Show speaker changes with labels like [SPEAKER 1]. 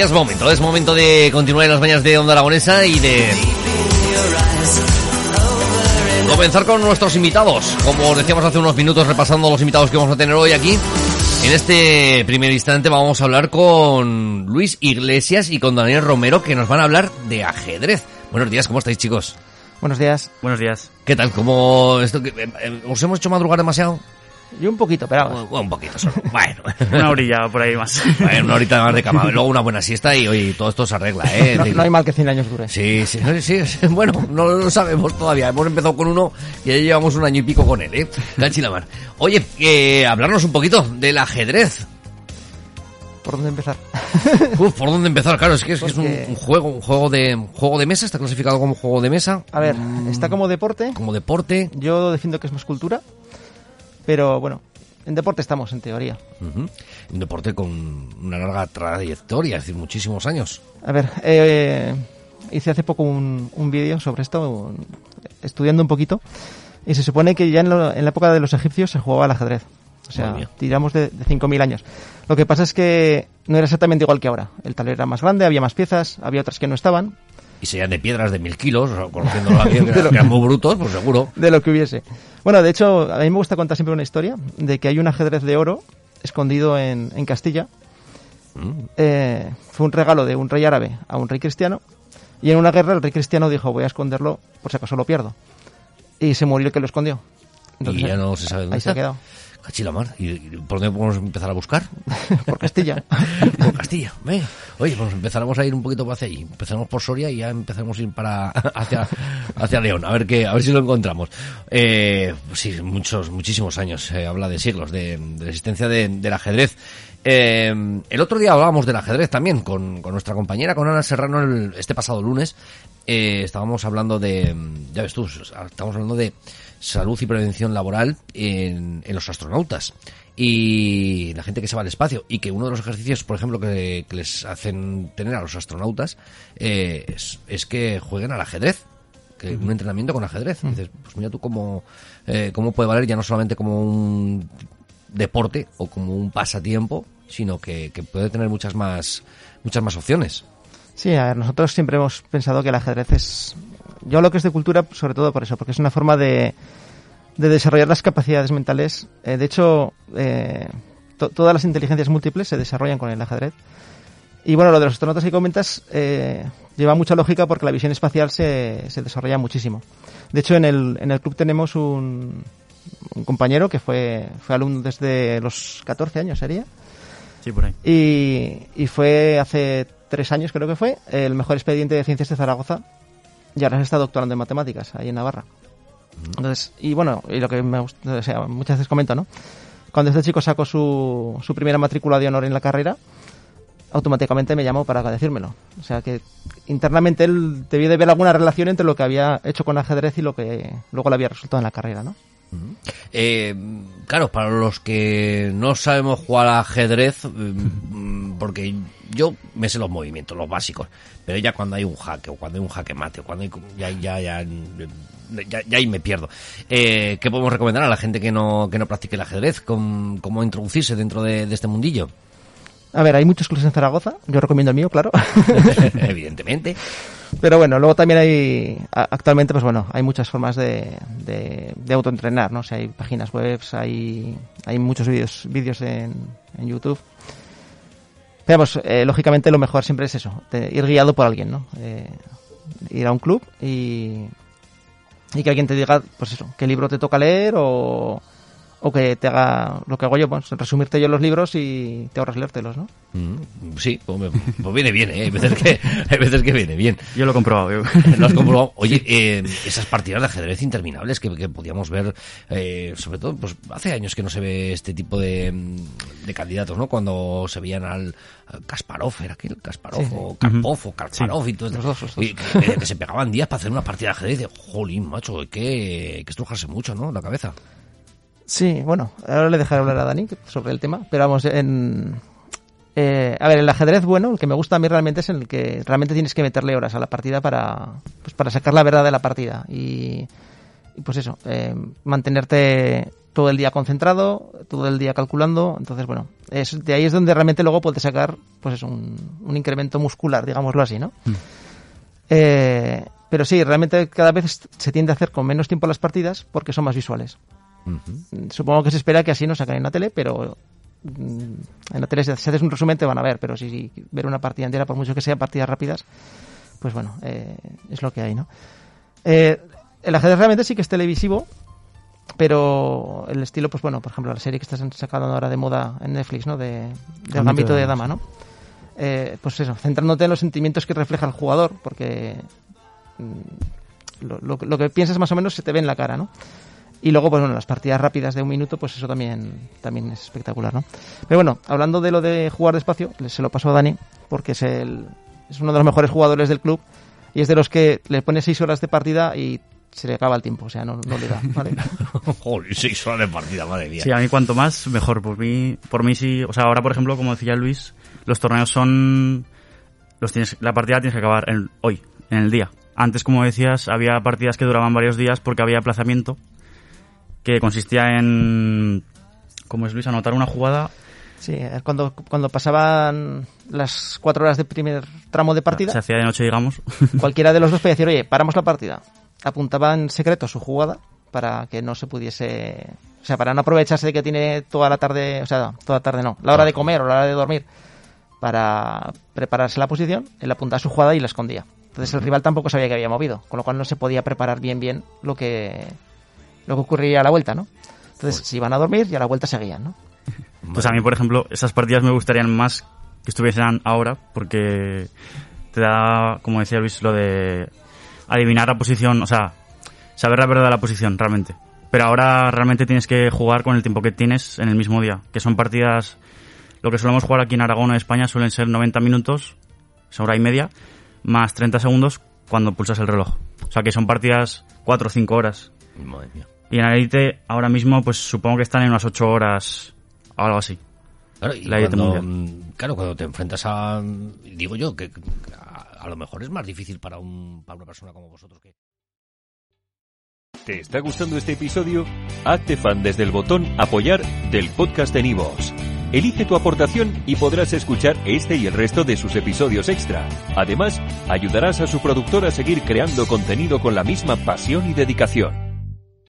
[SPEAKER 1] Y es momento, es momento de continuar en las mañanas de Onda Aragonesa y de comenzar con nuestros invitados. Como os decíamos hace unos minutos repasando los invitados que vamos a tener hoy aquí. En este primer instante vamos a hablar con Luis Iglesias y con Daniel Romero que nos van a hablar de ajedrez. Buenos días, ¿cómo estáis chicos?
[SPEAKER 2] Buenos días.
[SPEAKER 3] Buenos días.
[SPEAKER 1] ¿Qué tal? ¿Cómo esto, que- eh, eh, ¿Os hemos hecho madrugar demasiado?
[SPEAKER 2] Yo un poquito, pero vamos.
[SPEAKER 1] Un poquito solo. Bueno.
[SPEAKER 3] Una orilla por ahí más.
[SPEAKER 1] Bueno, una horita más de cama, luego una buena siesta y oye, todo esto se arregla, ¿eh?
[SPEAKER 2] No, no hay mal que 100 años dure.
[SPEAKER 1] Sí, sí, sí, sí, bueno, no lo sabemos todavía. Hemos empezado con uno y ya llevamos un año y pico con él, ¿eh? Cachi la mar. Oye, eh, hablarnos un poquito del ajedrez.
[SPEAKER 2] ¿Por dónde empezar?
[SPEAKER 1] Uf, ¿por dónde empezar? Claro, es que es, que es un, juego, un juego de un juego de mesa, está clasificado como juego de mesa,
[SPEAKER 2] A ver, está como deporte.
[SPEAKER 1] como deporte.
[SPEAKER 2] Yo defiendo que es más cultura. Pero bueno, en deporte estamos, en teoría.
[SPEAKER 1] Ujú. Un deporte con una larga trayectoria, es decir, muchísimos años.
[SPEAKER 2] A ver, eh, hice hace poco un, un vídeo sobre esto, un- estudiando un poquito. Y se supone que ya en, lo- en la época de los egipcios se jugaba al ajedrez. O sea, tiramos de, de 5.000 años. Lo que pasa es que no era exactamente igual que ahora. El tablero era más grande, había más piezas, había otras que no estaban.
[SPEAKER 1] Y serían de piedras de mil kilos, conociéndolo bien, que eran muy brutos, pues seguro.
[SPEAKER 2] de lo que hubiese. Bueno, de hecho, a mí me gusta contar siempre una historia de que hay un ajedrez de oro escondido en, en Castilla.
[SPEAKER 1] Mm.
[SPEAKER 2] Eh, fue un regalo de un rey árabe a un rey cristiano. Y en una guerra el rey cristiano dijo, voy a esconderlo por si acaso lo pierdo. Y se murió el que lo escondió.
[SPEAKER 1] y ya no se sabe dónde
[SPEAKER 2] ahí se ha quedado.
[SPEAKER 1] Cachilamar. ¿Y y por dónde podemos empezar a buscar?
[SPEAKER 2] Por Castilla.
[SPEAKER 1] por Castilla. Venga. Oye, pues empezaremos a ir un poquito hacia allí. Empezaremos por Soria y ya empezaremos a ir para hacia, hacia León. A ver qué, a ver si lo encontramos. Eh, pues sí, muchos, muchísimos años. Se habla de siglos de, de la existencia de- del ajedrez. Eh, el otro día hablábamos del ajedrez también con, con nuestra compañera, con Ana Serrano, el- este pasado lunes. Eh, estábamos hablando de, ya ves tú, estamos hablando de salud y prevención laboral en, en los astronautas y la gente que se va al espacio y que uno de los ejercicios, por ejemplo, que, que les hacen tener a los astronautas eh, es, es que jueguen al ajedrez que un entrenamiento con ajedrez. Dices, pues mira tú cómo, eh, cómo puede valer ya no solamente como un deporte o como un pasatiempo, sino que, puede tener muchas más, muchas más opciones.
[SPEAKER 2] Sí, a ver, nosotros siempre hemos pensado que el ajedrez es... Yo lo que es de cultura, sobre todo por eso, porque es una forma de, de desarrollar las capacidades mentales. Eh, de hecho, eh, to- todas las inteligencias múltiples se desarrollan con el ajedrez. Y bueno, lo de los astronautas que comentas eh, lleva mucha lógica porque la visión espacial se, se desarrolla muchísimo. De hecho, en el, en el club tenemos un, un compañero que fue, fue alumno desde los 14 años, sería.
[SPEAKER 3] Sí, por ahí.
[SPEAKER 2] Y, y fue hace tres años, creo que fue, el mejor expediente de ciencias de Zaragoza. Y ahora se está doctorando en matemáticas, ahí en Navarra. Entonces, y bueno, y lo que me gusta, o sea, muchas veces comento, ¿no? Cuando este chico sacó su, su primera matrícula de honor en la carrera, automáticamente me llamó para decírmelo. O sea que internamente él debió de ver alguna relación entre lo que había hecho con ajedrez y lo que luego le había resultado en la carrera, ¿no?
[SPEAKER 1] Eh, claro, para los que no sabemos jugar al ajedrez, mm, porque yo me sé los movimientos, los básicos, pero ya cuando hay un jaque o cuando hay un jaque mate o cuando hay, ya, ya, ya, ya, ya ahí me pierdo. Eh, ¿Qué podemos recomendar a la gente que no, que no practique el ajedrez? ¿Cómo, cómo introducirse dentro de, de este mundillo?
[SPEAKER 2] A ver, hay muchos clubes en Zaragoza, yo recomiendo el mío, claro.
[SPEAKER 1] Evidentemente.
[SPEAKER 2] Pero bueno, luego también hay, actualmente, pues bueno, hay muchas formas de, de, autoentrenar, ¿no? O sea, hay páginas web, hay, hay muchos vídeos, vídeos en, en YouTube. Pero pues, eh, lógicamente lo mejor siempre es eso, ir guiado por alguien, ¿no? Eh, ir a un club y, y que alguien te diga, pues eso, qué libro te toca leer o, o que te haga lo que hago yo, pues resumirte yo los libros y te ahorras leértelos, ¿no?
[SPEAKER 1] Mm, Sí, pues, me- pues viene bien, ¿eh? Hay veces que, hay veces que viene bien.
[SPEAKER 3] Yo lo he comprobado. yo.
[SPEAKER 1] Lo has comprobado. Oye, eh, esas partidas de ajedrez interminables que, que podíamos ver, eh, sobre todo, pues hace años que no se ve este tipo de, mm, de candidatos, ¿no? Cuando se veían al, al Kasparov, era aquel Kasparov,
[SPEAKER 2] Sí.
[SPEAKER 1] o Karpov, o Kasparov y todo
[SPEAKER 2] Los dos, los dos.
[SPEAKER 1] y que, que se pegaban días para hacer una partida de ajedrez jolín, macho, hay que, hay que estrujarse mucho, ¿no? La cabeza.
[SPEAKER 2] Sí, bueno, ahora le dejaré hablar a Dani sobre el tema, pero vamos, en... eh, a ver, el ajedrez bueno, el que me gusta a mí realmente es el que realmente tienes que meterle horas a la partida para, pues para sacar la verdad de la partida y, y pues eso, eh, mantenerte todo el día concentrado, todo el día calculando. Entonces, bueno, es, de ahí es donde realmente luego puedes sacar pues es un, un incremento muscular, digámoslo así, ¿no? Eh, pero sí, realmente cada vez se tiende a hacer con menos tiempo las partidas porque son más visuales. Supongo que se espera que así no sacan en la tele, pero mm, en la tele si haces un resumen te van a ver, pero si, si ver una partida entera, por mucho que sean partidas rápidas, pues bueno, eh, es lo que hay, ¿no? Eh, el ajedrez realmente sí que es televisivo, pero el estilo, pues bueno, por ejemplo, la serie que estás sacando ahora de moda en Netflix, ¿no? De, del
[SPEAKER 3] Gambito de Dama,
[SPEAKER 2] ¿no? Eh, pues eso, centrándote en los sentimientos que refleja el jugador, porque mm, lo, lo que piensas más o menos se te ve en la cara, ¿no? Y luego, pues bueno, las partidas rápidas de un minuto, pues eso también, también es espectacular, ¿no? Pero bueno, hablando de lo de jugar despacio, se lo paso a Dani, porque es el, es uno de los mejores jugadores del club, y es de los que le pone seis horas de partida y se le acaba el tiempo, o sea, no, no le da, ¿vale?
[SPEAKER 1] Joder, seis horas de partida, madre mía.
[SPEAKER 3] Sí, a mí cuanto más, mejor. Por mí, por mí sí. O sea, ahora, por ejemplo, como decía Luis, los torneos son. Los tienes, la partida la tienes que acabar en- hoy, en el día. Antes, como decías, había partidas que duraban varios días porque había aplazamiento, que consistía en. ¿Cómo es Luis? Anotar una jugada.
[SPEAKER 2] Sí, eh, cuando, cuando pasaban las cuatro horas de primer tramo de partida,
[SPEAKER 3] Se hacía de noche, digamos.
[SPEAKER 2] cualquiera de los dos podía decir, oye, paramos la partida. Apuntaba en secreto su jugada para que no se pudiese... O sea, para no aprovecharse de que tiene toda la tarde, o sea, toda la tarde no, la hora de comer o la hora de dormir para prepararse la posición, él apuntaba su jugada y la escondía. Entonces el rival tampoco sabía que había movido, con lo cual no se podía preparar bien bien lo que lo que ocurría a la vuelta, ¿no? Entonces se iban a dormir y a la vuelta seguían, ¿no?
[SPEAKER 3] Pues a mí, por ejemplo, esas partidas me gustarían más que estuviesen ahora, porque te da, como decía Luis, lo de adivinar la posición, o sea, saber la verdad de la posición, realmente. Pero ahora realmente tienes que jugar con el tiempo que tienes en el mismo día, que son partidas, lo que solemos jugar aquí en Aragón o en España suelen ser 90 minutos, es hora y media, más 30 segundos cuando pulsas el reloj. O sea que son partidas 4 o 5 horas.
[SPEAKER 1] Madre mía.
[SPEAKER 3] Y en Elite ahora mismo pues supongo que están en unas 8 horas o algo así.
[SPEAKER 1] Claro, y
[SPEAKER 3] La
[SPEAKER 1] cuando, mm, claro, cuando te enfrentas a, digo yo, que a, a lo mejor es más difícil para, un, para una persona como vosotros que...
[SPEAKER 4] ¿Te está gustando este episodio? Hazte fan desde el botón Apoyar del podcast de Nivos. Elige tu aportación y podrás escuchar este y el resto de sus episodios extra. Además, ayudarás a su productor a seguir creando contenido con la misma pasión y dedicación.